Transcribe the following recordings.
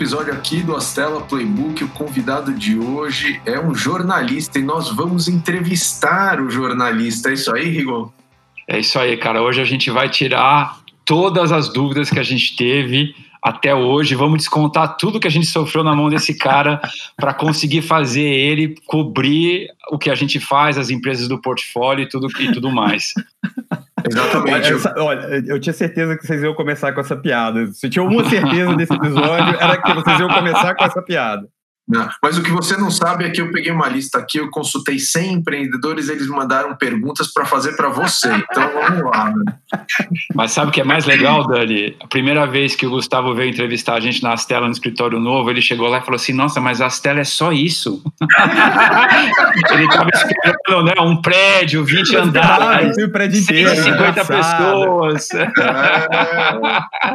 episódio aqui do Astela Playbook. O convidado de hoje é um jornalista e nós vamos entrevistar o jornalista. É isso aí, Rigon? É isso aí, cara. Hoje a gente vai tirar todas as dúvidas que a gente teve até hoje. Vamos descontar tudo que a gente sofreu na mão desse cara para conseguir fazer ele cobrir o que a gente faz, as empresas do portfólio e tudo, e tudo mais. Exatamente. Essa, olha, eu tinha certeza que vocês iam começar com essa piada. Se tinha uma certeza desse episódio, era que vocês iam começar com essa piada. Não, mas o que você não sabe é que eu peguei uma lista aqui, eu consultei 100 empreendedores, eles mandaram perguntas para fazer para você. Então vamos lá. Né? Mas sabe o que é mais legal, Dani? A primeira vez que o Gustavo veio entrevistar a gente na Astela no escritório novo, ele chegou lá e falou assim: Nossa, mas a Astela é só isso. ele estava esperando né, um prédio, 20 andares, um prédio inteiro, 50 pessoas. É.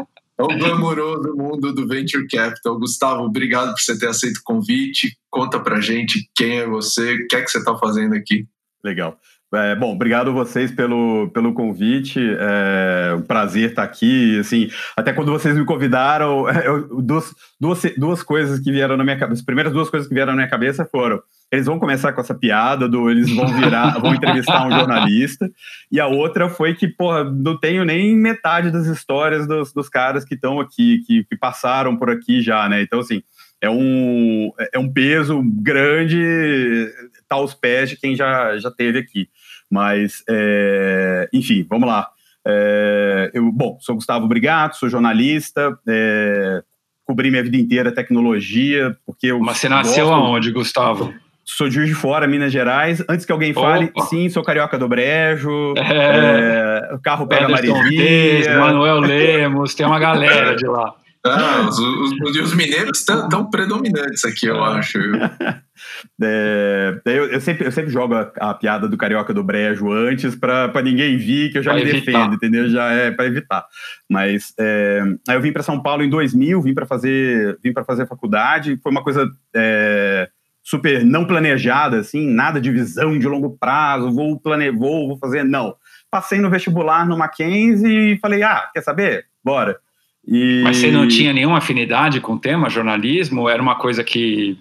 É o glamouroso mundo do Venture Capital. Gustavo, obrigado por você ter aceito o convite. Conta pra gente quem é você, o que é que você está fazendo aqui. Legal. É, bom, obrigado vocês pelo, pelo convite. É um prazer estar aqui. Assim, até quando vocês me convidaram, eu, duas, duas, duas coisas que vieram na minha cabeça. As primeiras duas coisas que vieram na minha cabeça foram eles vão começar com essa piada do eles vão virar, vão entrevistar um jornalista. E a outra foi que, porra, não tenho nem metade das histórias dos, dos caras que estão aqui, que, que passaram por aqui já, né? Então, assim, é um, é um peso grande tá aos pés de quem já, já teve aqui. Mas, é, enfim, vamos lá. É, eu, bom, sou Gustavo Brigato, sou jornalista, é, cobri minha vida inteira tecnologia, porque eu. Mas você nasceu gosto... aonde, Gustavo? Sou de Juiz de Fora, Minas Gerais. Antes que alguém fale, Opa. sim, sou carioca do Brejo. É, é, o carro pega Maresia. Manuel Lemos, tem uma galera de lá. Ah, os, os, os mineiros estão predominantes aqui, eu acho. É, eu, eu, sempre, eu sempre jogo a, a, piada do carioca do brejo antes para ninguém vir, que eu já pra me evitar. defendo, entendeu? Já é para evitar. Mas é, aí eu vim para São Paulo em 2000, vim para fazer, vim para fazer faculdade. Foi uma coisa é, super não planejada, assim, nada de visão de longo prazo, vou, plane... vou, vou fazer, não. Passei no vestibular no Mackenzie e falei, ah, quer saber? Bora. E... Mas você não tinha nenhuma afinidade com o tema jornalismo? Era uma coisa que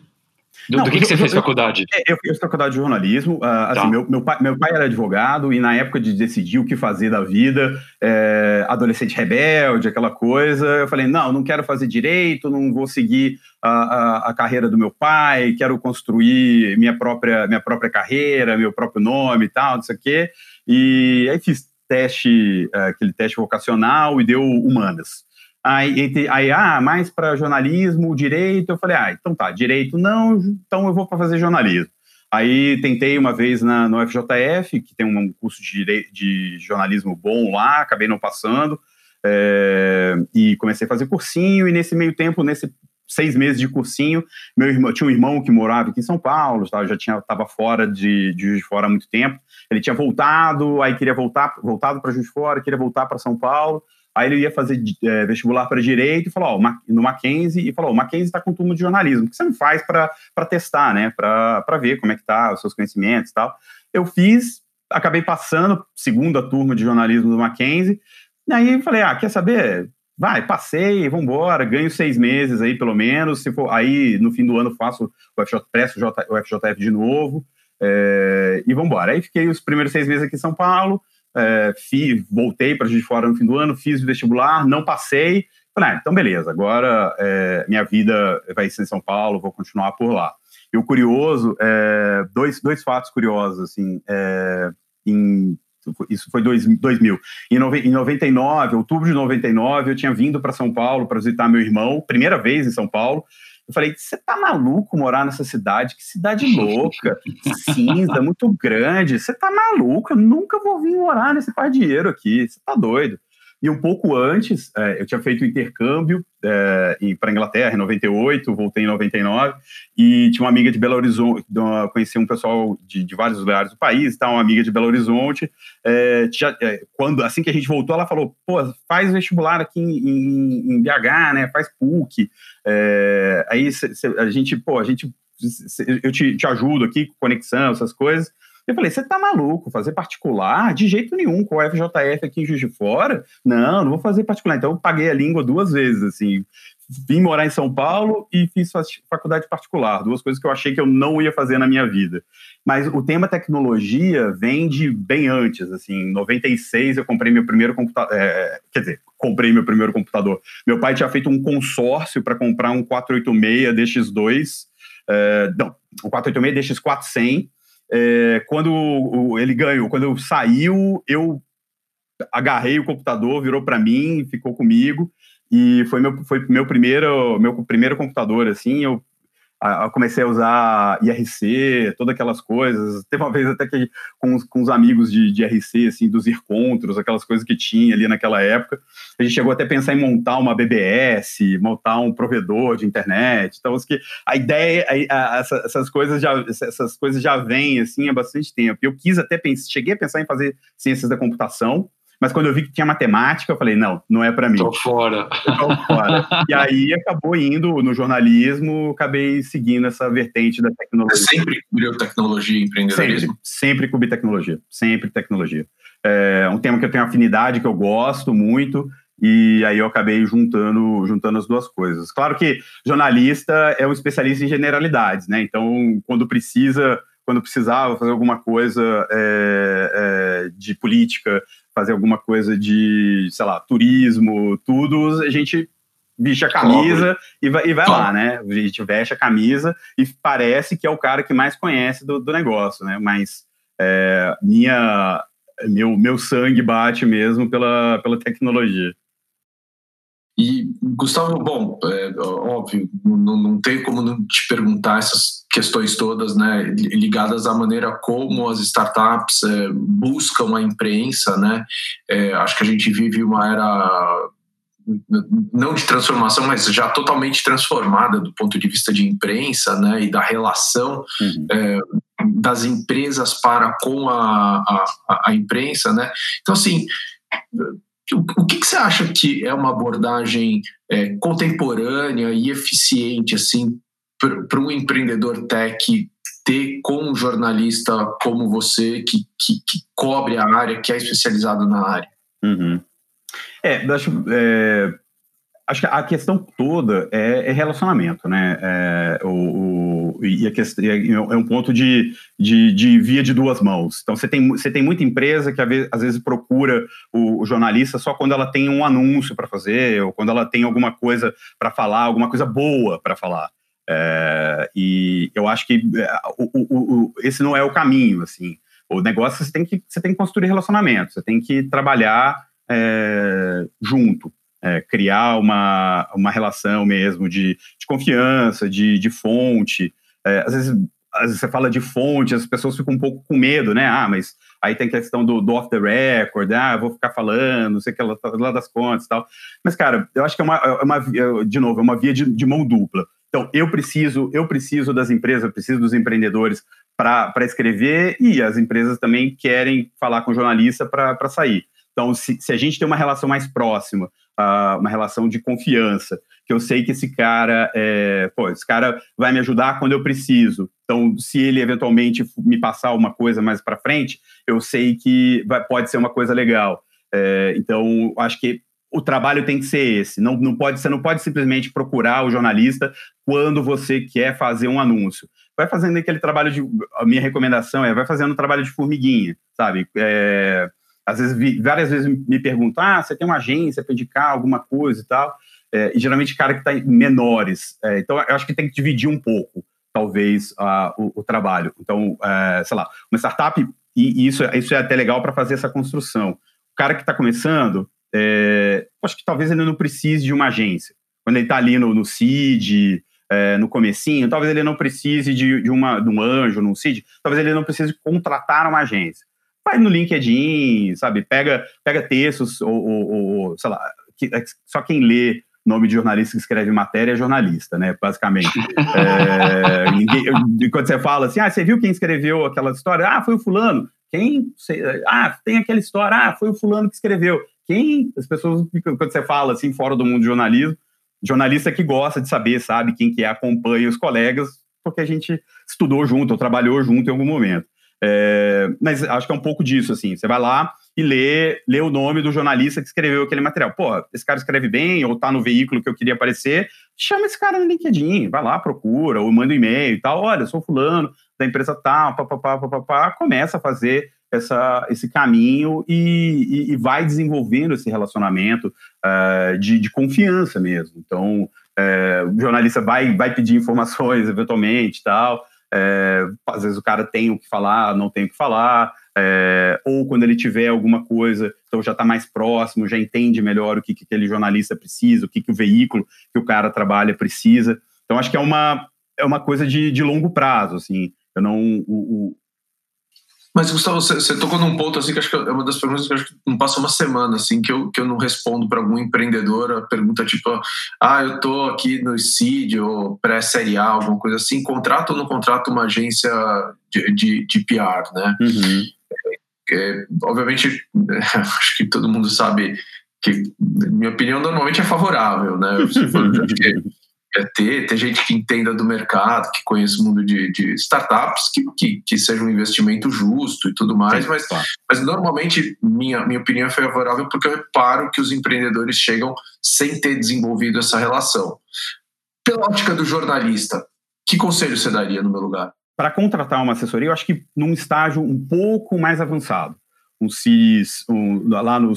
do, não, do que, que, você eu, fez eu, faculdade? É, eu fiz faculdade de jornalismo. Uh, assim, tá. meu, meu, pai, meu pai era advogado e na época de decidir o que fazer da vida, é, adolescente rebelde, aquela coisa, eu falei, não, não quero fazer direito, não vou seguir a, a, a, carreira do meu pai, quero construir minha própria, minha própria carreira, meu próprio nome e tal, não sei o quê. E aí fiz teste, uh, aquele teste vocacional e deu humanas. Aí, aí ah, mais para jornalismo, direito. Eu falei, ah, então tá, direito não, então eu vou para fazer jornalismo. Aí tentei uma vez na, no FJF, que tem um curso de, de jornalismo bom lá, acabei não passando, é, e comecei a fazer cursinho, e nesse meio tempo, nesse seis meses de cursinho, meu irmão, tinha um irmão que morava aqui em São Paulo, tá, já tinha estava fora de, de Juiz de Fora há muito tempo, ele tinha voltado, aí queria voltar, voltado para Juiz de Fora, queria voltar para São Paulo, Aí ele ia fazer é, vestibular para direito e falou, ó, no Mackenzie, e falou, o Mackenzie está com turma de jornalismo, o que você não faz para testar, né, para ver como é que tá os seus conhecimentos e tal. Eu fiz, acabei passando, segunda turma de jornalismo do Mackenzie, aí falei, ah, quer saber? Vai, passei, embora, ganho seis meses aí pelo menos, se for, aí no fim do ano faço o FJ, o FJF de novo, é, e embora. Aí fiquei os primeiros seis meses aqui em São Paulo, é, fi, voltei para Juiz de Fora no fim do ano, fiz o vestibular, não passei. Falei, ah, então beleza, agora é, minha vida vai ser em São Paulo, vou continuar por lá. E o curioso, é, dois, dois fatos curiosos, assim, é, em, isso foi dois, 2000. Em, nove, em 99, outubro de 99, eu tinha vindo para São Paulo para visitar meu irmão, primeira vez em São Paulo, eu falei, você tá maluco morar nessa cidade? Que cidade louca, cinza, muito grande. Você tá maluco? Eu nunca vou vir morar nesse pardieiro aqui. Você tá doido. E um pouco antes, é, eu tinha feito o intercâmbio é, para Inglaterra em 98, voltei em 99, e tinha uma amiga de Belo Horizonte, conheci um pessoal de, de vários lugares do país, tá, uma amiga de Belo Horizonte. É, tinha, é, quando assim que a gente voltou, ela falou: pô, faz vestibular aqui em, em, em BH, né? Faz PUC. É, aí cê, cê, a gente, pô, a gente, eu te, te ajudo aqui conexão, essas coisas. Eu falei, você tá maluco? Fazer particular? De jeito nenhum, com o FJF aqui em Juiz de Fora? Não, não vou fazer particular. Então eu paguei a língua duas vezes, assim. Vim morar em São Paulo e fiz faculdade particular, duas coisas que eu achei que eu não ia fazer na minha vida. Mas o tema tecnologia vem de bem antes, assim, em 96 eu comprei meu primeiro computador, é, quer dizer, comprei meu primeiro computador. Meu pai tinha feito um consórcio para comprar um 486 DX2, é, não, um 486 DX4 100, é, quando ele ganhou, quando saiu, eu agarrei o computador, virou para mim, ficou comigo e foi meu, foi meu primeiro meu primeiro computador assim. Eu eu comecei a usar IRC, todas aquelas coisas. Teve uma vez até que com, com os amigos de, de IRC, assim, dos encontros, aquelas coisas que tinha ali naquela época. A gente chegou até a pensar em montar uma BBS, montar um provedor de internet. Então, que a ideia, a, a, essas coisas já essas coisas já vêm assim há bastante tempo. Eu quis até pensar, cheguei a pensar em fazer ciências da computação, mas quando eu vi que tinha matemática, eu falei, não, não é para mim. Tô fora. tô fora. e aí acabou indo no jornalismo, acabei seguindo essa vertente da tecnologia. Você sempre cobriu tecnologia e empreendedorismo? Sempre, sempre cobri tecnologia, sempre tecnologia. É um tema que eu tenho afinidade, que eu gosto muito, e aí eu acabei juntando, juntando as duas coisas. Claro que jornalista é um especialista em generalidades, né? Então, quando precisa quando precisava fazer alguma coisa é, é, de política, fazer alguma coisa de, sei lá, turismo, tudo, a gente veste a camisa e vai, e vai lá, né? A gente veste a camisa e parece que é o cara que mais conhece do, do negócio, né? Mas é, minha, meu, meu sangue bate mesmo pela, pela tecnologia. E, Gustavo, bom, é, óbvio, não, não tem como não te perguntar essas questões todas, né, ligadas à maneira como as startups é, buscam a imprensa, né, é, acho que a gente vive uma era não de transformação, mas já totalmente transformada do ponto de vista de imprensa, né, e da relação uhum. é, das empresas para com a, a, a imprensa, né, então assim o, que, que, você acha que é uma abordagem é, contemporânea e eficiente assim para um empreendedor tech ter com um jornalista como você que, que, que, cobre a área, que é especializado na área? Uhum. É, acho, é, acho que a questão toda é, é relacionamento, né? É, o, o, e a questão, é, é um ponto de, de, de, via de duas mãos. Então, você tem, você tem muita empresa que às vezes procura o, o jornalista só quando ela tem um anúncio para fazer, ou quando ela tem alguma coisa para falar, alguma coisa boa para falar. É, e eu acho que é, o, esse não é o caminho, assim. O negócio você tem que, você tem que construir relacionamento, você tem que trabalhar é, junto é, criar uma, uma relação mesmo de, de confiança, de, de fonte. É, às, vezes, às vezes você fala de fonte, as pessoas ficam um pouco com medo, né? Ah, mas aí tem a questão do, do off the record, ah, vou ficar falando, não sei o que lá, lá das contas e tal. Mas, cara, eu acho que é uma, é uma de novo, é uma via de, de mão dupla. Então, eu preciso, eu preciso das empresas, eu preciso dos empreendedores para escrever e as empresas também querem falar com o jornalista para sair. Então, se, se a gente tem uma relação mais próxima, uh, uma relação de confiança, que eu sei que esse cara, é, pô, esse cara vai me ajudar quando eu preciso. Então, se ele eventualmente me passar uma coisa mais para frente, eu sei que vai, pode ser uma coisa legal. É, então, acho que o trabalho tem que ser esse. Não, não pode, você não pode simplesmente procurar o jornalista quando você quer fazer um anúncio. Vai fazendo aquele trabalho de. A minha recomendação é vai fazendo um trabalho de formiguinha, sabe? É, às vezes, várias vezes me perguntam, ah, você tem uma agência para indicar alguma coisa e tal, é, e geralmente cara que está menores. É, então, eu acho que tem que dividir um pouco, talvez, uh, o, o, trabalho. Então, é, sei lá, uma startup, e, e isso, isso é até legal para fazer essa construção. O cara que está começando, é, acho que talvez ele não precise de uma agência. Quando ele está ali no, no CID, é, no comecinho, talvez ele não precise de, de, uma, de um anjo, num CID, talvez ele não precise contratar uma agência vai no LinkedIn, sabe? Pega, pega textos, ou, ou, ou sei lá, que, é só quem lê nome de jornalista que escreve matéria é jornalista, né? Basicamente. é, ninguém, quando você fala assim, ah, você viu quem escreveu aquela história? Ah, foi o fulano. Quem? Ah, tem aquela história. Ah, foi o fulano que escreveu. Quem? As pessoas, quando você fala assim, fora do mundo do jornalismo, jornalista que gosta de saber, sabe, quem que é, acompanha os colegas, porque a gente estudou junto, ou trabalhou junto em algum momento. É, mas acho que é um pouco disso, assim. Você vai lá e lê, lê o nome do jornalista que escreveu aquele material. Pô, esse cara escreve bem, ou tá no veículo que eu queria aparecer, chama esse cara no LinkedIn, vai lá, procura, ou manda um e-mail e tal. Olha, sou fulano da empresa tal, papapá, papapá. Começa a fazer essa, esse caminho e, e, e vai desenvolvendo esse relacionamento uh, de, de, confiança mesmo. Então, uh, o jornalista vai, vai pedir informações eventualmente tal. É, às vezes o cara tem o que falar, não tem o que falar, é, ou quando ele tiver alguma coisa, então já está mais próximo, já entende melhor o que, que aquele jornalista precisa, o que, que o veículo que o cara trabalha precisa. Então acho que é uma, é uma coisa de, de longo prazo, assim. Eu não, o, mas, Gustavo, você, você, tocou num ponto assim que acho que é uma das perguntas que acho que não passa uma semana assim que eu, que eu não respondo para algum empreendedor a pergunta tipo, ah, eu tô aqui no CID ou pré-série A, alguma coisa assim, contrato ou não contrato uma agência de, de, de PR, né? Uhum. É, é, obviamente, acho que todo mundo sabe que, minha opinião, normalmente é favorável, né? É ter, ter gente que entenda do mercado, que conheça o mundo de, de startups, que, que, que, seja um investimento justo e tudo mais, Sim, mas, claro. mas normalmente minha, minha opinião é favorável porque eu reparo que os empreendedores chegam sem ter desenvolvido essa relação. Pela ótica do jornalista, que conselho você daria no meu lugar? Para contratar uma assessoria, eu acho que num estágio um pouco mais avançado. Um CIS, um, lá no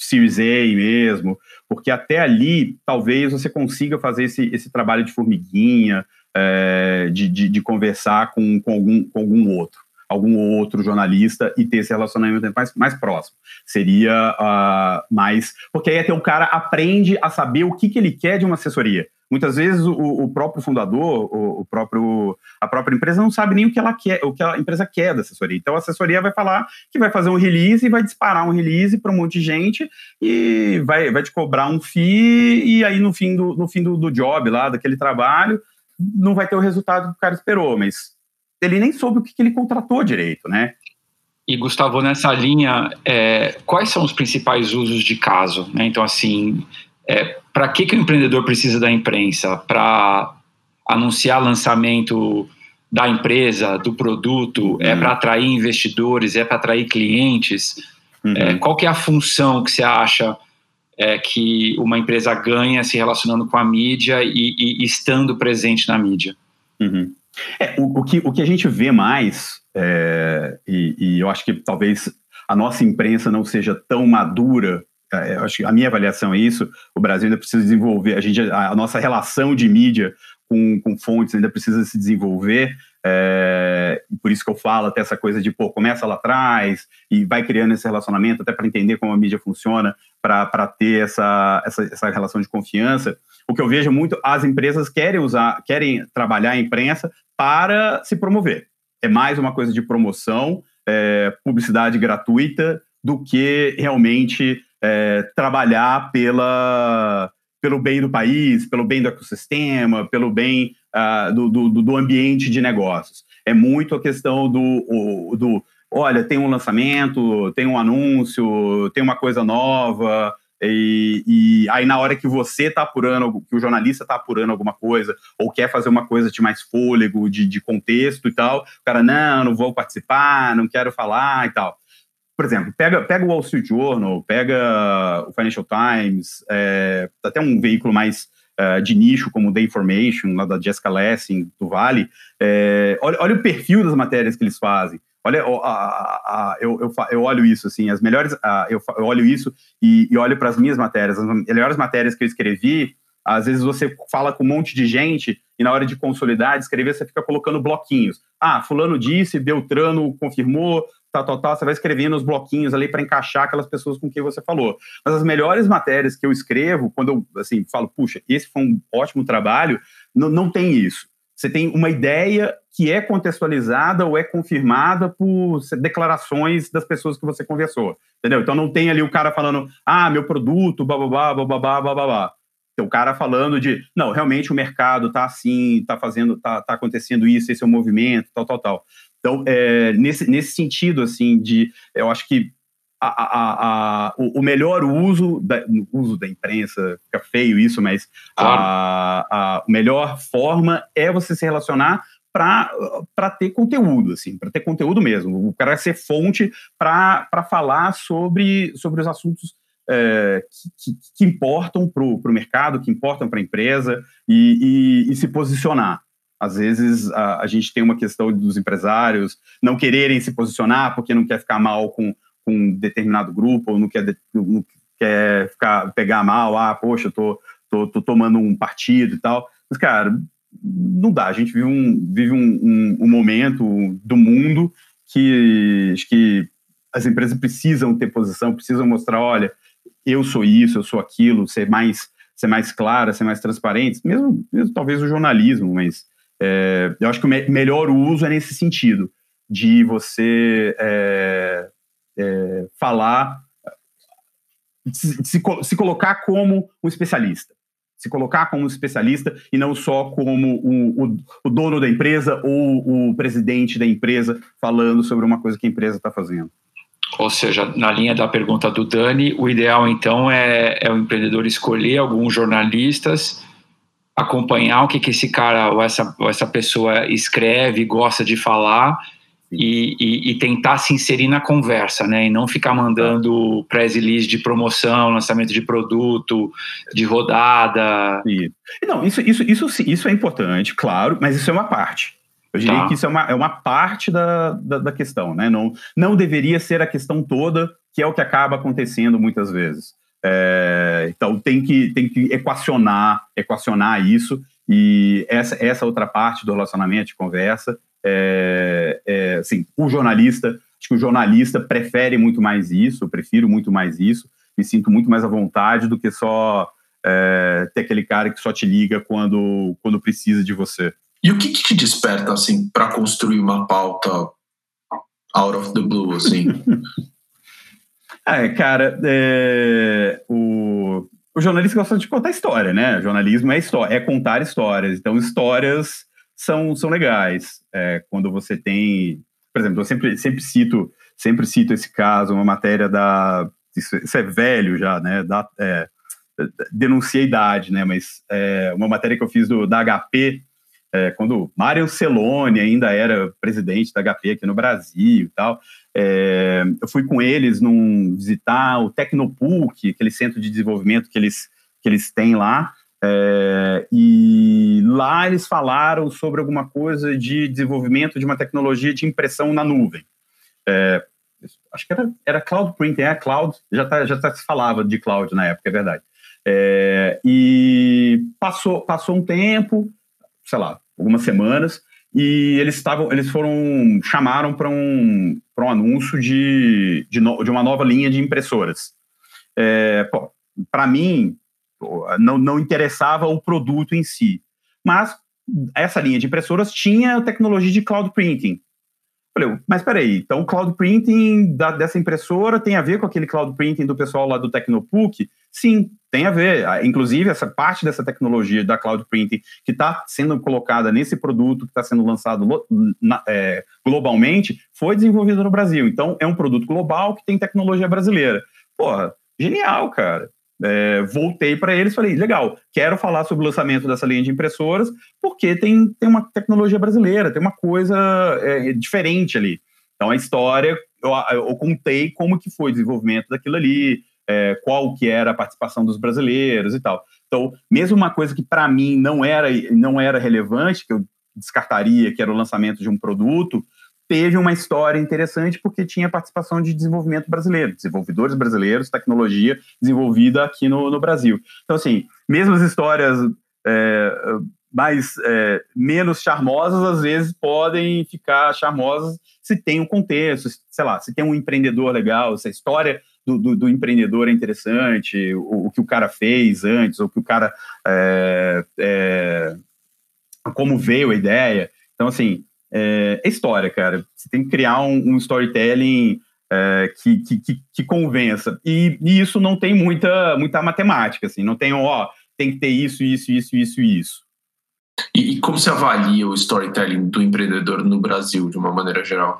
Series A mesmo, porque até ali talvez você consiga fazer esse, esse trabalho de formiguinha, é, de, de, de, conversar com, com, algum, com algum outro, algum outro jornalista e ter esse relacionamento mais, mais próximo. Seria uh, mais. Porque aí até o cara aprende a saber o que, que ele quer de uma assessoria. Muitas vezes o, o próprio fundador, o, o, próprio, a própria empresa não sabe nem o que ela quer, o que a empresa quer da assessoria. Então a assessoria vai falar que vai fazer um release e vai disparar um release para um monte de gente e vai, vai te cobrar um FII e aí no fim do, no fim do, do job lá, daquele trabalho, não vai ter o resultado que o cara esperou, mas ele nem soube o que, que ele contratou direito, né? E Gustavo, nessa linha, é, quais são os principais usos de caso? Né? Então, assim, é, para que, que o empreendedor precisa da imprensa? Para anunciar lançamento da empresa, do produto? É uhum. É para atrair investidores? É para atrair clientes? Uhum. É, qual que é a função que você acha é, que uma empresa ganha se relacionando com a mídia e, e estando presente na mídia? Uhum. É, o, o, que, o que a gente vê mais, é, e, e, eu acho que talvez a nossa imprensa não seja tão madura acho que a minha avaliação é isso. O Brasil ainda precisa desenvolver, a, gente, a, nossa relação de mídia com, com fontes ainda precisa se desenvolver. É, por isso que eu falo até essa coisa de, pô, começa lá atrás e vai criando esse relacionamento até para entender como a mídia funciona, para ter essa, essa, essa relação de confiança. O que eu vejo muito, as empresas querem usar, querem trabalhar a imprensa para se promover. É mais uma coisa de promoção, é, publicidade gratuita, do que realmente é, trabalhar pela, pelo bem do país, pelo bem do ecossistema, pelo bem uh, do, do, do, ambiente de negócios. É muito a questão do, do, olha, tem um lançamento, tem um anúncio, tem uma coisa nova, e, e aí na hora que você está apurando, que o jornalista está apurando alguma coisa, ou quer fazer uma coisa de mais fôlego, de, de contexto e tal, o cara, não, não vou participar, não quero falar e tal por exemplo, pega, pega o Wall Street Journal, pega o Financial Times, é, até um veículo mais é, de nicho como o The Information, lá da Jessica Lessing, do Vale, é, olha, olha, o perfil das matérias que eles fazem. Olha, a, a, a, eu, eu, eu, olho isso, assim, as melhores, eu, eu, olho isso e, e olho para as minhas matérias, as melhores matérias que eu escrevi, às vezes você fala com um monte de gente e na hora de consolidar, de escrever, você fica colocando bloquinhos. Ah, fulano disse, Beltrano confirmou, tal, tal, tal, você vai escrevendo os bloquinhos ali para encaixar aquelas pessoas com quem você falou. Mas as melhores matérias que eu escrevo, quando eu assim, falo, puxa, esse foi um ótimo trabalho, não, não tem isso. Você tem uma ideia que é contextualizada ou é confirmada por declarações das pessoas que você conversou, entendeu? Então não tem ali o cara falando, ah, meu produto, bababá, bababá, bababá. Tem o cara falando de, não, realmente o mercado tá assim, tá fazendo, tá, tá acontecendo isso, esse é o movimento, tal, tal, tal. Então, é, nesse, nesse sentido, assim, de, eu acho que a, a, a, o, melhor uso da, uso da imprensa, fica feio isso, mas claro. a, melhor forma é você se relacionar para ter conteúdo, assim, para ter conteúdo mesmo. O cara ser fonte para falar sobre, sobre os assuntos é, que, que, importam para o mercado, que importam para a empresa e, e, e, se posicionar. Às vezes a, a, gente tem uma questão dos empresários não quererem se posicionar porque não quer ficar mal com, com um determinado grupo ou não quer, não quer ficar, pegar mal, ah, poxa, eu tô, tô, tô tomando um partido e tal. Mas, cara, não dá. A gente vive um, vive um, um, um momento do mundo que que as empresas precisam ter posição, precisam mostrar, olha, eu sou isso, eu sou aquilo, ser mais ser mais clara, ser mais transparente, mesmo, mesmo talvez o jornalismo, mas é, eu acho que o me melhor uso é nesse sentido, de você é, é, falar, se, se, se colocar como um especialista se colocar como especialista e não só como o, o, o, dono da empresa ou o presidente da empresa falando sobre uma coisa que a empresa está fazendo. Ou seja, na linha da pergunta do Dani, o ideal então é, é o empreendedor escolher alguns jornalistas, acompanhar o que, que esse cara ou essa, ou essa pessoa escreve, gosta de falar e, e, e, tentar se inserir na conversa, né? E não ficar mandando press release de promoção, lançamento de produto, de rodada. Isso. Não, isso, isso, isso, isso é importante, claro, mas isso é uma parte. Eu diria tá. que isso é uma, é uma parte da, da, da, questão, né? Não, não deveria ser a questão toda, que é o que acaba acontecendo muitas vezes. É, então tem que, tem que equacionar, equacionar isso, e essa, essa outra parte do relacionamento de conversa, é, é, assim, o jornalista, acho que o jornalista prefere muito mais isso, eu prefiro muito mais isso, me sinto muito mais à vontade do que só é, ter aquele cara que só te liga quando, quando precisa de você. E o que, que te desperta, assim, para construir uma pauta out of the blue, assim? é, cara, é, o, o jornalista gosta de contar história, né? Jornalismo é história, é contar histórias. Então, histórias são, são legais. É, quando você tem, por exemplo, eu sempre, sempre cito sempre cito esse caso, uma matéria da isso, isso é velho já, né? Da, é, denunciei idade, né? Mas é, uma matéria que eu fiz do, da HP é, quando Mário Celone ainda era presidente da HP aqui no Brasil e tal, é, eu fui com eles num, visitar o Tecnopuc, aquele centro de desenvolvimento que eles, que eles têm lá, é, e lá eles falaram sobre alguma coisa de desenvolvimento de uma tecnologia de impressão na nuvem. É, acho que era, era cloud printing, é cloud, já, tá, já tá, se falava de cloud na época, é verdade. É, e passou, passou um tempo, sei lá, algumas semanas, e eles estavam, eles foram, chamaram para um, um anúncio de, de, no, de, uma nova linha de impressoras. É, para mim, não, não interessava o produto em si, mas essa linha de impressoras tinha tecnologia de cloud printing. Falei, mas peraí, então o cloud printing da, dessa impressora tem a ver com aquele cloud printing do pessoal lá do Tecnopuc? Sim, tem a ver. Ah, inclusive, essa parte dessa tecnologia da cloud printing que está sendo colocada nesse produto que está sendo lançado na, é, globalmente foi desenvolvida no Brasil. Então, é um produto global que tem tecnologia brasileira. Porra, genial, cara. É, voltei para eles falei, legal, quero falar sobre o lançamento dessa linha de impressoras, porque tem, tem uma tecnologia brasileira, tem uma coisa é, diferente ali. Então a história, eu, eu, contei como que foi o desenvolvimento daquilo ali, é, qual que era a participação dos brasileiros e tal. Então, mesmo uma coisa que para mim não era, não era relevante, que eu descartaria, que era o lançamento de um produto, teve uma história interessante porque tinha participação de desenvolvimento brasileiro, desenvolvedores brasileiros, tecnologia desenvolvida aqui no, no Brasil. Então, assim, mesmo as histórias é, mais é, menos charmosas, às vezes podem ficar charmosas se tem um contexto, sei lá, se tem um empreendedor legal, se a história do, do, do empreendedor é interessante, o, o, que o cara fez antes, o que o cara. É, é como veio a ideia. Então, assim, é, é, história, cara. Você tem que criar um, um storytelling é, que, que, que, convença. E, e, isso não tem muita, muita matemática, assim, não tem, ó, tem que ter isso, isso, isso, isso e isso. E, e como você avalia o storytelling do empreendedor no Brasil, de uma maneira geral?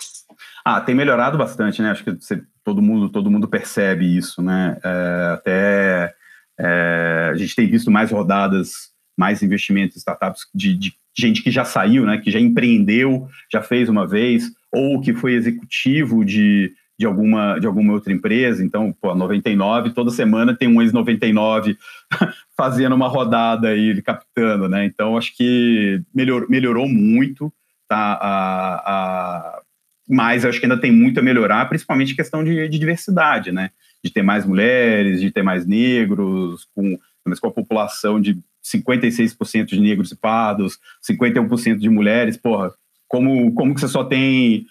Ah, tem melhorado bastante, né? Acho que você, todo mundo todo mundo percebe isso, né? É, até é, a gente tem visto mais rodadas mais investimento em startups de, de gente que já saiu, né, que já empreendeu, já fez uma vez, ou que foi executivo de, de, alguma, de alguma outra empresa. Então, pô, 99, toda semana tem um ex-99 fazendo uma rodada aí, captando, né? Então, acho que melhor, melhorou muito, tá? A, a, mas acho que ainda tem muito a melhorar, principalmente questão de, de diversidade, né? De ter mais mulheres, de ter mais negros, com, mas com a população de 56% de negros e pardos, 51% de mulheres, porra, como, como que você só tem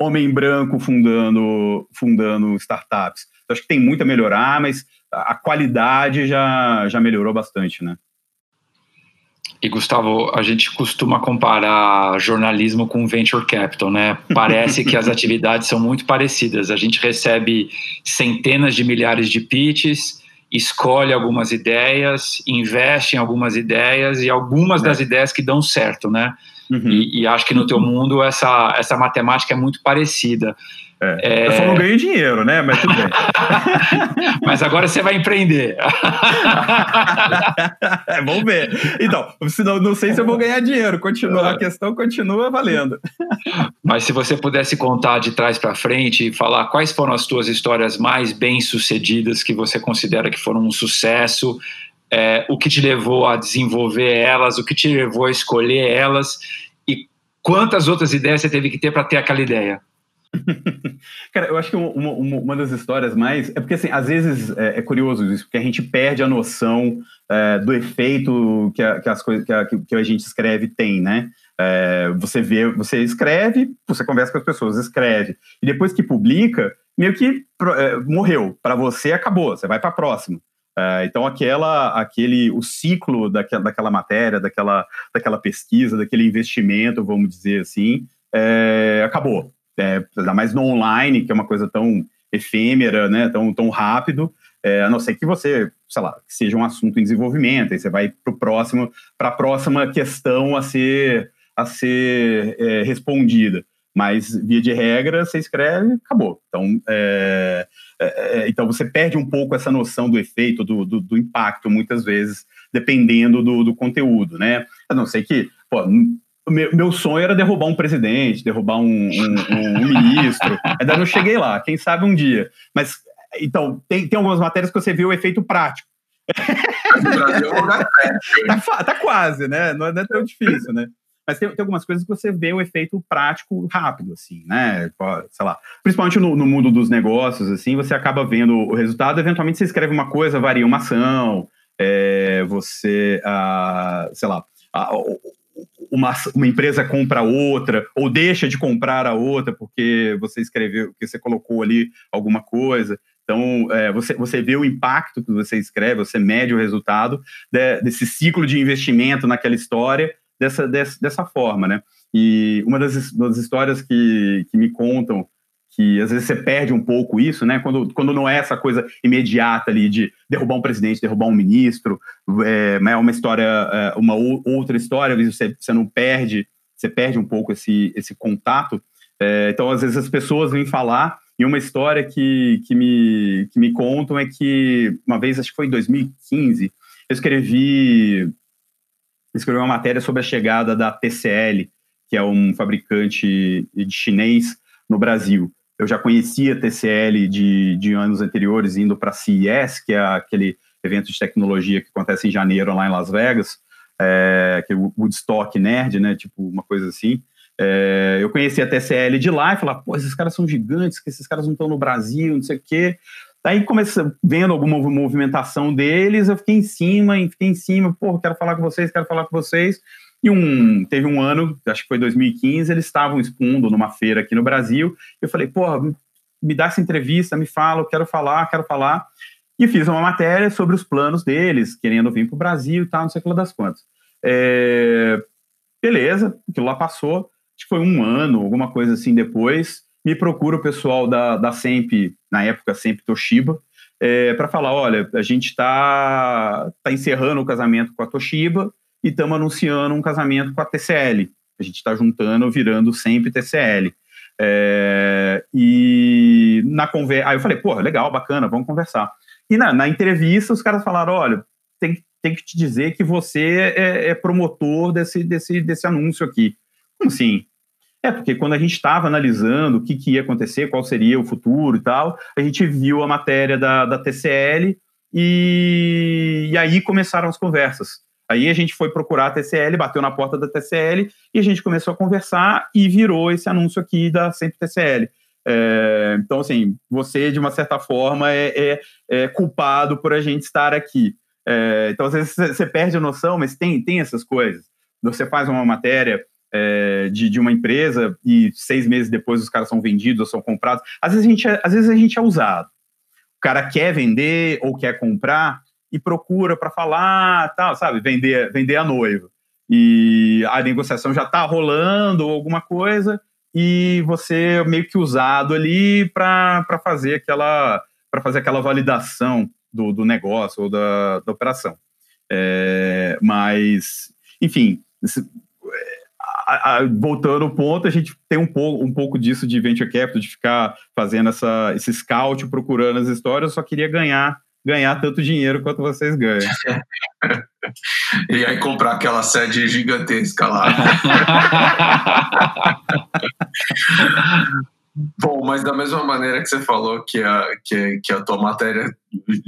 homem branco fundando, fundando startups? Eu acho que tem muito a melhorar, mas a qualidade já, já melhorou bastante, né? E Gustavo, a gente costuma comparar jornalismo com venture capital, né? Parece que as atividades são muito parecidas. A gente recebe centenas de milhares de pitches, escolhe algumas ideias, investe em algumas ideias e algumas das é. ideias que dão certo, né? Uhum. E, e, acho que no teu mundo essa, essa matemática é muito parecida. É. É... Eu só não ganho dinheiro, né? Mas tudo bem. Mas agora você vai empreender. é, vamos ver. Então, senão, não sei se eu vou ganhar dinheiro. Continua, a questão continua valendo. Mas se você pudesse contar de trás para frente e falar quais foram as tuas histórias mais bem sucedidas que você considera que foram um sucesso, é, o que te levou a desenvolver elas, o que te levou a escolher elas e quantas outras ideias você teve que ter para ter aquela ideia? Cara, eu acho que uma, uma, uma, das histórias mais. É porque, assim, às vezes é, é curioso isso, porque a gente perde a noção é, do efeito que, a, que as coisas que a, que a, gente escreve tem, né? É, você vê, você escreve, você conversa com as pessoas, escreve, e depois que publica, meio que é, morreu. Para você, acabou, você vai para a próxima. É, então, aquela, aquele, o ciclo daquela, daquela matéria, daquela, daquela pesquisa, daquele investimento, vamos dizer assim, é, acabou é, ainda mais no online, que é uma coisa tão efêmera, né, tão, tão rápido, é, a não ser que você, sei lá, que seja um assunto em desenvolvimento, aí você vai para próximo, para a próxima questão a ser, a ser é, respondida. Mas, via de regra, você escreve, acabou. Então, é, é, é então você perde um pouco essa noção do efeito, do, do, do impacto, muitas vezes, dependendo do, do conteúdo, né? A não ser que, pô, meu, meu sonho era derrubar um presidente, derrubar um, um, um ministro. Ainda não cheguei lá, quem sabe um dia. Mas, então, tem, tem algumas matérias que você vê o efeito prático. tá, tá, quase, né? Não é, não é tão difícil, né? Mas tem, tem, algumas coisas que você vê o efeito prático rápido, assim, né? Sei lá. Principalmente no, no, mundo dos negócios, assim, você acaba vendo o resultado. Eventualmente você escreve uma coisa, varia uma ação, é, você, ah, sei lá, ah, uma, uma empresa compra outra ou deixa de comprar a outra porque você escreveu, que você colocou ali alguma coisa. Então, é, você, você vê o impacto que você escreve, você mede o resultado de, desse ciclo de investimento naquela história dessa, dessa, dessa forma, né? E uma das, das histórias que, que me contam que às vezes você perde um pouco isso, né? Quando, quando não é essa coisa imediata ali de derrubar um presidente, derrubar um ministro, é, é uma história, é, uma outra história, às vezes você, você não perde, você perde um pouco esse, esse contato. É, então, às vezes as pessoas vêm falar, e uma história que, que, me, que me contam é que uma vez, acho que foi em 2015, eu escrevi, escrevi uma matéria sobre a chegada da TCL, que é um fabricante de chinês no Brasil eu já conhecia a TCL de, de anos anteriores, indo para a CES, que é aquele evento de tecnologia que acontece em janeiro lá em Las Vegas, é, que é o Woodstock Nerd, né, tipo uma coisa assim. É, eu conheci a TCL de lá e falava, pô, esses caras são gigantes, que esses caras não estão no Brasil, não sei o quê. Daí comecei vendo alguma movimentação deles, eu fiquei em cima, fiquei em cima, pô, quero falar com vocês, quero falar com vocês. E um, teve um ano, acho que foi 2015, eles estavam expondo numa feira aqui no Brasil. Eu falei, porra, me dá essa entrevista, me fala, eu quero falar, quero falar. E fiz uma matéria sobre os planos deles, querendo vir para o Brasil e tal, não sei o que lá das quantas. É, beleza, aquilo lá passou, acho que foi um ano, alguma coisa assim depois. Me procura o pessoal da, da SEMP, na época SEMP Toshiba, é, para falar: olha, a gente está tá encerrando o casamento com a Toshiba, e estamos anunciando um casamento com a TCL. A gente está juntando, virando sempre TCL. É, e na conversa. Aí eu falei, pô, legal, bacana, vamos conversar. E na, na, entrevista, os caras falaram: olha, tem, tem que te dizer que você é, é promotor desse, desse, desse anúncio aqui. Como assim? É, porque quando a gente estava analisando o que, que, ia acontecer, qual seria o futuro e tal, a gente viu a matéria da, da TCL e, e aí começaram as conversas. Aí a gente foi procurar a TCL, bateu na porta da TCL e a gente começou a conversar e virou esse anúncio aqui da Sempre TCL. É, então, assim, você, de uma certa forma, é, é, é culpado por a gente estar aqui. É, então, às vezes, você perde a noção, mas tem, tem essas coisas. Você faz uma matéria é, de, de uma empresa e seis meses depois os caras são vendidos ou são comprados. Às vezes, a gente é, às vezes a gente é usado. O cara quer vender ou quer comprar e procura para falar, tal, sabe? Vender, vender a noiva. E a negociação já está rolando ou alguma coisa e você é meio que usado ali para fazer aquela para fazer aquela validação do, do negócio ou da, da operação. É, mas, enfim, a, a, voltando ao ponto, a gente tem um pouco, um pouco disso de venture capital, de ficar fazendo essa, esse scout, procurando as histórias, eu só queria ganhar ganhar tanto dinheiro quanto vocês ganham. e aí comprar aquela sede gigantesca lá. Bom, mas da mesma maneira que você falou que a, que, que a tua matéria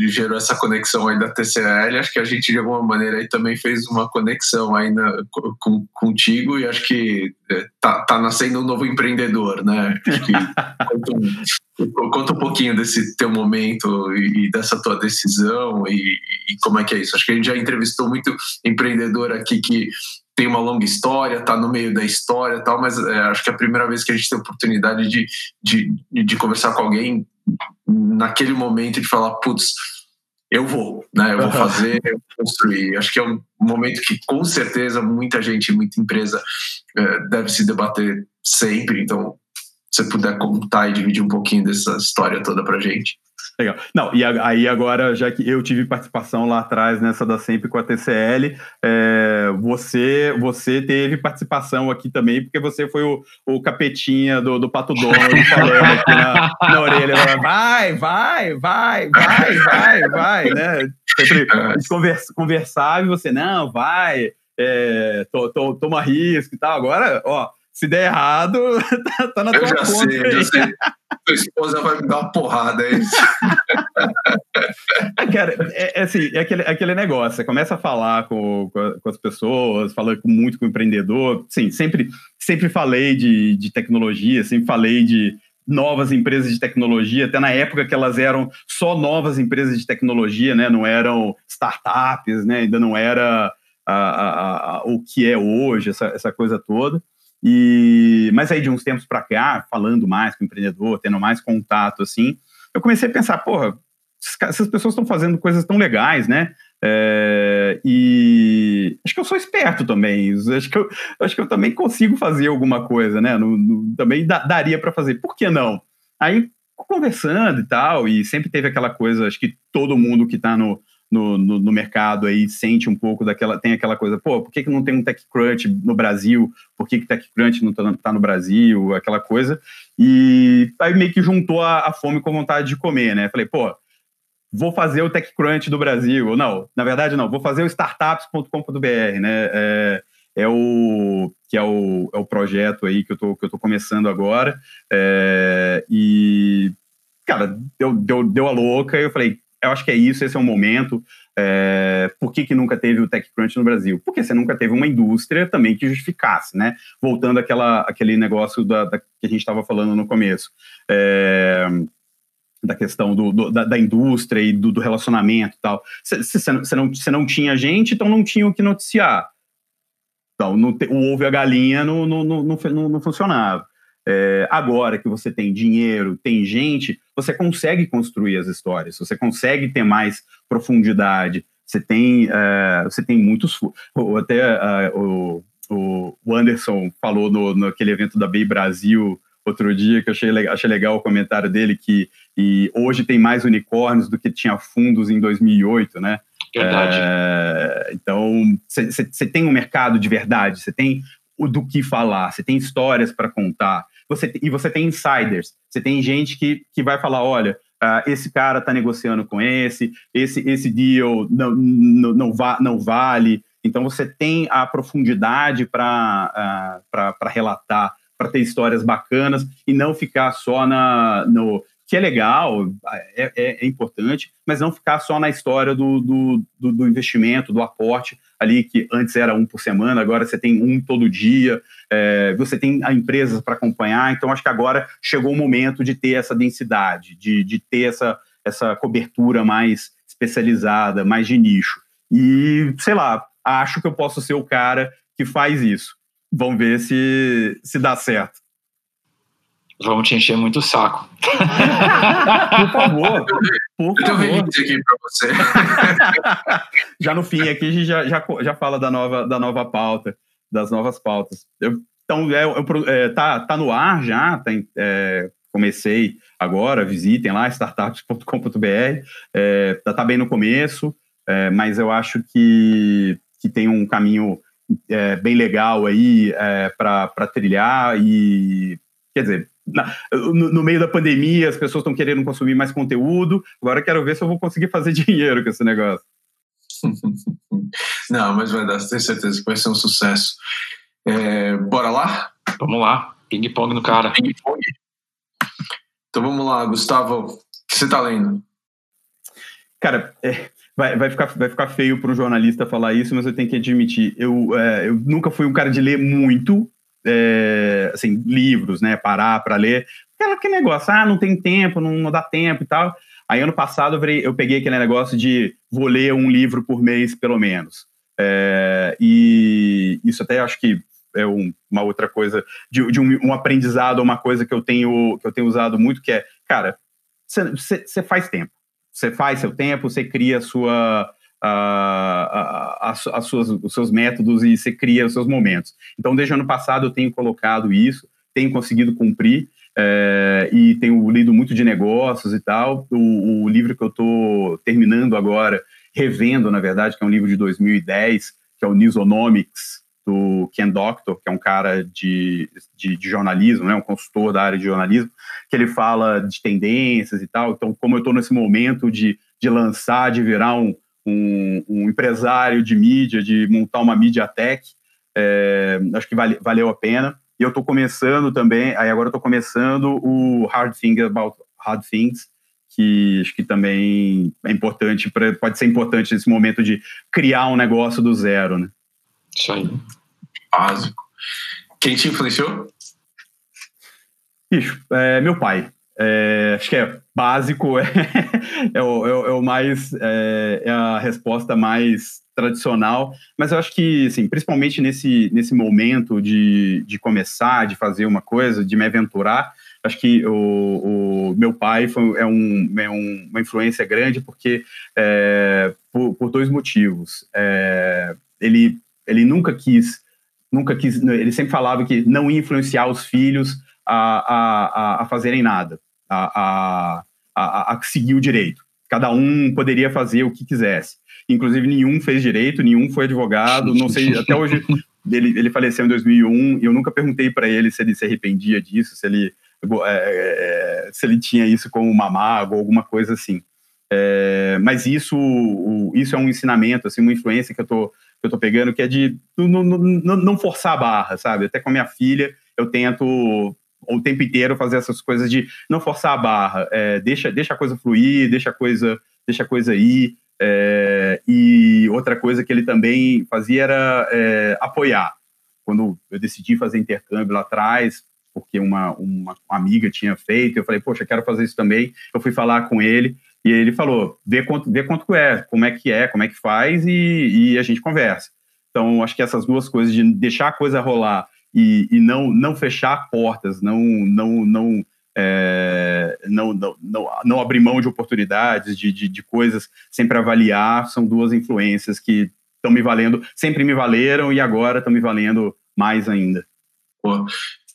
gerou essa conexão aí da TCL, acho que a gente de alguma maneira aí também fez uma conexão aí na, com, contigo e acho que é, tá, tá nascendo um novo empreendedor, né? Acho que conta, conta um pouquinho desse teu momento e, dessa tua decisão e, e como é que é isso. Acho que a gente já entrevistou muito empreendedor aqui que tem uma longa história, está no meio da história tal, mas é, acho que é a primeira vez que a gente tem a oportunidade de, de, de conversar com alguém naquele momento de falar, putz, eu vou, né? Eu vou fazer, eu vou construir. Acho que é um momento que com certeza muita gente, muita empresa é, deve se debater sempre. Então, se você puder contar e dividir um pouquinho dessa história toda para gente. Legal. Não, e aí agora, já que eu tive participação lá atrás nessa da Sempre com a TCL, é, você, você teve participação aqui também, porque você foi o, o capetinha do, do Pato Donald falando aqui na, na orelha. Vai, vai, vai, vai, vai, vai, né? Sempre conversa, conversava e você, não, vai, é, to, to, toma risco e tal. Agora, ó, se der errado, tá, tá na eu tua já conta. Sei, já sei. Tua esposa vai me dar uma porrada, é isso. É, cara, é, é, assim, é aquele, é aquele negócio. Você começa a falar com, com, as pessoas, falando muito com o empreendedor. Sim, sempre, sempre falei de, de tecnologia, sempre falei de novas empresas de tecnologia, até na época que elas eram só novas empresas de tecnologia, né? Não eram startups, né? Ainda não era a, a, a, o que é hoje, essa, essa coisa toda. E, mas aí de uns tempos para cá, falando mais com o empreendedor, tendo mais contato assim, eu comecei a pensar, porra, essas pessoas estão fazendo coisas tão legais, né? É, e acho que eu sou esperto também. Acho que eu, acho que eu também consigo fazer alguma coisa, né? No, no, também da, daria para fazer. Por que não? Aí conversando e tal, e sempre teve aquela coisa, acho que todo mundo que está no, no, no, no, mercado aí sente um pouco daquela, tem aquela coisa, pô, por que, que não tem um TechCrunch no Brasil? Por que, que TechCrunch não está tá no Brasil? Aquela coisa. E aí meio que juntou a, a, fome com a vontade de comer, né? Falei, pô, vou fazer o TechCrunch do Brasil. Não, na verdade não, vou fazer o startups.com.br, né? É, é o que é o, é o projeto aí que eu tô, que eu tô começando agora. É, e, cara, deu, deu, deu a louca e eu falei, eu acho que é isso, esse é o momento. É, por que, que nunca teve o TechCrunch no Brasil? Porque você nunca teve uma indústria também que justificasse, né? Voltando àquela, àquele negócio da, da que a gente estava falando no começo. É, da questão do, do da, da, indústria e do, do relacionamento e tal. Você não, não tinha gente, então não tinha o que noticiar. Então, não te, o ovo e a galinha não, não, não, não, não funcionava. É, agora que você tem dinheiro, tem gente, você consegue construir as histórias, você consegue ter mais profundidade, você tem, é, você tem muitos. Até é, o, o Anderson falou no, naquele evento da Bay Brasil outro dia, que eu achei legal, achei legal o comentário dele, que e hoje tem mais unicórnios do que tinha fundos em 2008, né? Verdade. É, então, você tem um mercado de verdade, você tem o do que falar, você tem histórias para contar, você, e você tem insiders, você tem gente que, que vai falar, olha, Uh, esse cara está negociando com esse, esse, esse deal não, não, não, va não vale. Então você tem a profundidade para uh, relatar, para ter histórias bacanas e não ficar só na, no, que é legal, é, é, é, importante, mas não ficar só na história do, do, do, do, investimento, do aporte ali, que antes era um por semana, agora você tem um todo dia, é, você tem a empresas para acompanhar, então acho que agora chegou o momento de ter essa densidade, de, de ter essa, essa cobertura mais especializada, mais de nicho. E, sei lá, acho que eu posso ser o cara que faz isso. Vamos ver se, se dá certo. Vamos te encher muito o saco. por favor. Por eu tenho aqui para você. já no fim aqui a gente já, já, já fala da nova, da nova pauta, das novas pautas. Eu, então, é, é, tá, tá no ar já, tem, é, comecei agora, visitem lá, startups.com.br, é, tá, tá, bem no começo, é, mas eu acho que, que tem um caminho é, bem legal aí é, para trilhar e, quer dizer, na, no, no, meio da pandemia, as pessoas estão querendo consumir mais conteúdo. Agora quero ver se eu vou conseguir fazer dinheiro com esse negócio. Não, mas vai dar, tenho certeza que vai ser um sucesso. É, bora lá? Vamos lá, ping-pong no cara. Ping-pong. Então vamos lá, Gustavo, o que você está lendo? Cara, é, vai, vai, ficar, vai ficar feio para um jornalista falar isso, mas eu tenho que admitir, eu, é, eu nunca fui um cara de ler muito, é, assim, livros, né, parar para ler. Aquela que negócio, ah, não tem tempo, não, não dá tempo e tal. Aí ano passado eu, eu, peguei aquele negócio de vou ler um livro por mês, pelo menos. É, e isso até acho que é um, uma outra coisa, de, de um, um, aprendizado, uma coisa que eu tenho, que eu tenho usado muito, que é, cara, você faz tempo. Você faz seu tempo, você cria a sua, a, a, a, suas, os seus métodos e você cria os seus momentos. Então, desde o ano passado, eu tenho colocado isso, tenho conseguido cumprir é, e tenho lido muito de negócios e tal. O, o livro que eu estou terminando agora, revendo, na verdade, que é um livro de 2010, que é o Newsonomics, do Ken Doctor, que é um cara de, de, de, jornalismo, né, um consultor da área de jornalismo, que ele fala de tendências e tal. Então, como eu estou nesse momento de, de lançar, de virar um, um, um empresário de mídia, de montar uma mídia tech, é, acho que vale, valeu a pena. E eu estou começando também, aí agora estou começando o Hard Things About Hard Things, que acho que também é importante, pra, pode ser importante nesse momento de criar um negócio do zero, né? Isso aí. Básico. Quem te influenciou? Bicho, é, meu pai. É, acho que é básico, é, é, o, é, o, é mais é, é, a resposta mais tradicional, mas eu acho que, assim, principalmente nesse, nesse momento de, de começar, de fazer uma coisa, de me aventurar, acho que o, o meu pai foi, é, um, é um, uma influência grande porque é, por, por, dois motivos. Ele, ele nunca quis, nunca quis, ele sempre falava que não ia influenciar os filhos a, a, a fazerem nada a, a, a, seguir o direito. Cada um poderia fazer o que quisesse. Inclusive, nenhum fez direito, nenhum foi advogado, não sei, até hoje. Ele, ele faleceu em 2001 e eu nunca perguntei para ele se ele se arrependia disso, se ele, é, é, se ele tinha isso como uma mágoa ou alguma coisa assim. É, mas isso, isso é um ensinamento, assim, uma influência que eu tô, que eu tô pegando, que é de não, não, não forçar a barra, sabe? Até com a minha filha, eu tento o tempo inteiro fazer essas coisas de não forçar a barra, é, deixa, deixa a coisa fluir, deixa a coisa, deixa a coisa ir. É, e outra coisa que ele também fazia era é, apoiar. Quando eu decidi fazer intercâmbio lá atrás, porque uma, uma amiga tinha feito, eu falei, poxa, quero fazer isso também. Eu fui falar com ele e ele falou, vê quanto, vê quanto é, como é que é, como é que faz e, e a gente conversa. Então, acho que essas duas coisas de deixar a coisa rolar e, e não, não fechar portas, não, não, não, é, não, não, não, não, abrir mão de oportunidades, de, de, de coisas, sempre avaliar, são duas influências que estão me valendo, sempre me valeram e agora estão me valendo mais ainda. Pô,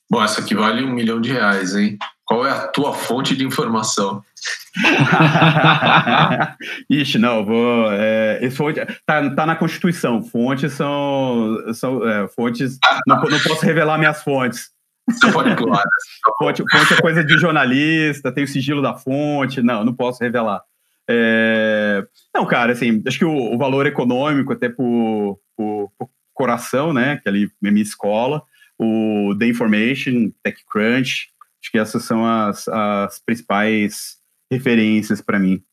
bom, essa aqui vale um milhão de reais, hein? Qual é a tua fonte de informação? Ixi, não, vou. É, fonte, tá, tá na Constituição. Fontes são. são é, fontes. Não, não posso revelar minhas fontes. Você pode pular. Fonte, fonte é coisa de jornalista, tem o sigilo da fonte. Não, não posso revelar. É... Não, cara, assim, acho que o, o valor econômico, até por, por, por, coração, né, que ali é minha escola, o The Information, TechCrunch, acho que essas são as, as principais referências para mim.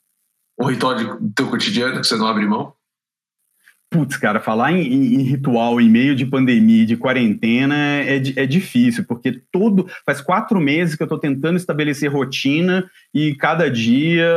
O ritual do teu cotidiano que você não abre mão? Putz, cara, falar em, em, ritual em meio de pandemia, de quarentena, é, é difícil, porque todo. Faz quatro meses que eu tô tentando estabelecer rotina e cada dia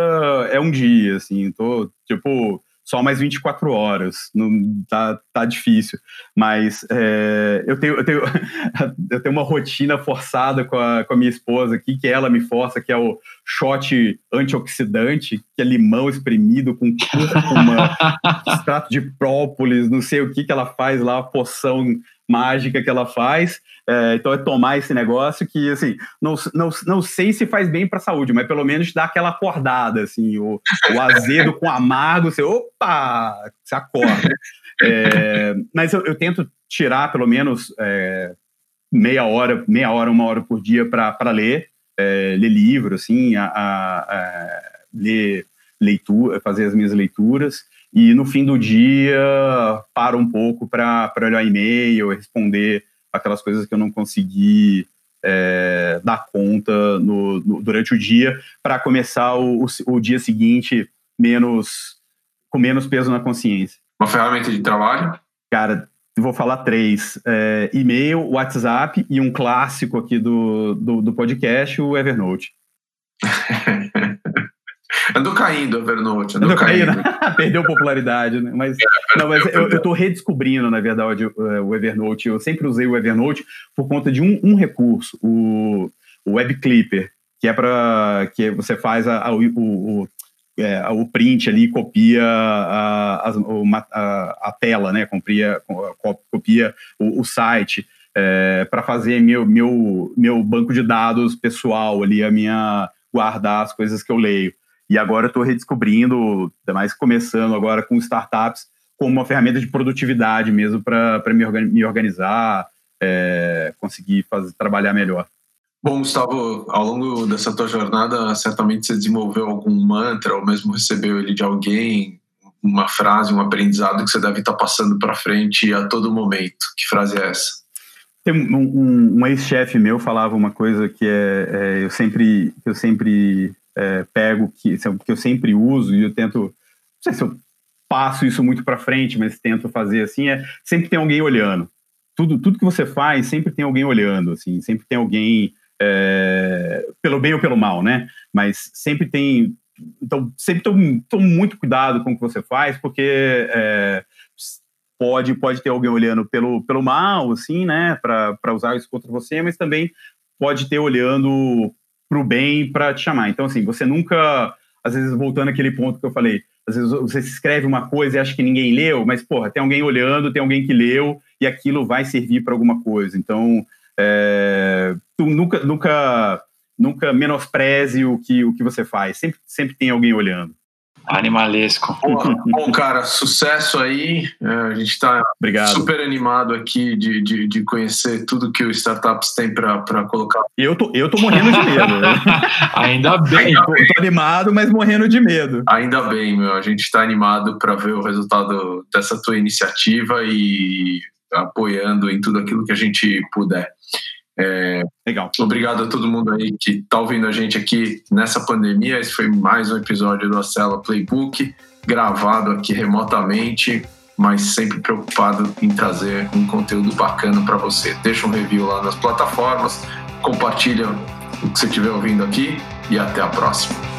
é um dia, assim. Tô, tipo, só mais 24 horas. Não, tá, tá difícil. Mas é, eu, tenho, eu, tenho, eu tenho uma rotina forçada com a, com a minha esposa aqui, que ela me força, que é o shot antioxidante, que é limão espremido com cúrcuma, extrato de própolis, não sei o que que ela faz lá, poção mágica que ela faz. É, então é tomar esse negócio que, assim, não, não, não sei se faz bem para a saúde, mas pelo menos dá aquela acordada, assim, o, o azedo com amargo, você, opa, você acorda. É, mas eu, eu, tento tirar pelo menos é, meia hora, meia hora, uma hora por dia para ler, é, ler livro, assim, a, a, a ler leitura, fazer as minhas leituras e no fim do dia paro um pouco para olhar e-mail, responder aquelas coisas que eu não consegui é, dar conta no, no, durante o dia, para começar o, o, o, dia seguinte menos com menos peso na consciência. Uma ferramenta de trabalho? Cara, vou falar três: é, e-mail, WhatsApp e um clássico aqui do, do, do podcast, o Evernote. Andou caindo o Evernote. Andou, andou caindo. caindo. Perdeu popularidade, né? Mas, é, não, mas eu, estou redescobrindo, na verdade, o Evernote. Eu sempre usei o Evernote por conta de um, um recurso, o, o Web Clipper, que é para que você faz a, a o, o, é, o print ali, copia a, a, a tela, né? Copia, copia o, o site. É, para fazer meu, meu, meu banco de dados pessoal ali, a minha guardar as coisas que eu leio. E agora eu estou redescobrindo, ainda mais começando agora com startups, como uma ferramenta de produtividade mesmo para me, me organizar, é, conseguir fazer, trabalhar melhor. Bom, Gustavo, ao longo dessa tua jornada, certamente você desenvolveu algum mantra ou mesmo recebeu ele de alguém, uma frase, um aprendizado que você deve estar passando para frente a todo momento. Que frase é essa? Tem um, um, um ex-chefe meu falava uma coisa que é, é, eu sempre eu sempre é, pego, que, que eu sempre uso, e eu tento, não sei se eu passo isso muito para frente, mas tento fazer assim, é sempre tem alguém olhando. Tudo, tudo que você faz, sempre tem alguém olhando, assim, sempre tem alguém, é, pelo bem ou pelo mal, né? Mas sempre tem, então sempre tome muito cuidado com o que você faz, porque é, pode, pode ter alguém olhando pelo, pelo mal, assim, né, para usar isso contra você, mas também pode ter olhando para o bem para te chamar. Então, assim, você nunca, às vezes, voltando àquele ponto que eu falei, às vezes você escreve uma coisa e acha que ninguém leu, mas, porra, tem alguém olhando, tem alguém que leu e aquilo vai servir para alguma coisa. Então, é, tu nunca, nunca, nunca menospreze o que, o que você faz. Sempre, sempre tem alguém olhando. Animalesco. bom, cara, sucesso aí. É, a gente está super animado aqui de, de, de, conhecer tudo que o Startups tem para colocar. Eu tô, eu tô morrendo de medo. Né? Ainda bem. Ainda bem. tô animado, mas morrendo de medo. Ainda bem, meu. A gente está animado para ver o resultado dessa tua iniciativa e apoiando em tudo aquilo que a gente puder. É, Legal. Obrigado a todo mundo aí que está ouvindo a gente aqui nessa pandemia. Esse foi mais um episódio do Acela Playbook, gravado aqui remotamente, mas sempre preocupado em trazer um conteúdo bacana para você. Deixa um review lá nas plataformas, compartilha o que você estiver ouvindo aqui e até a próxima.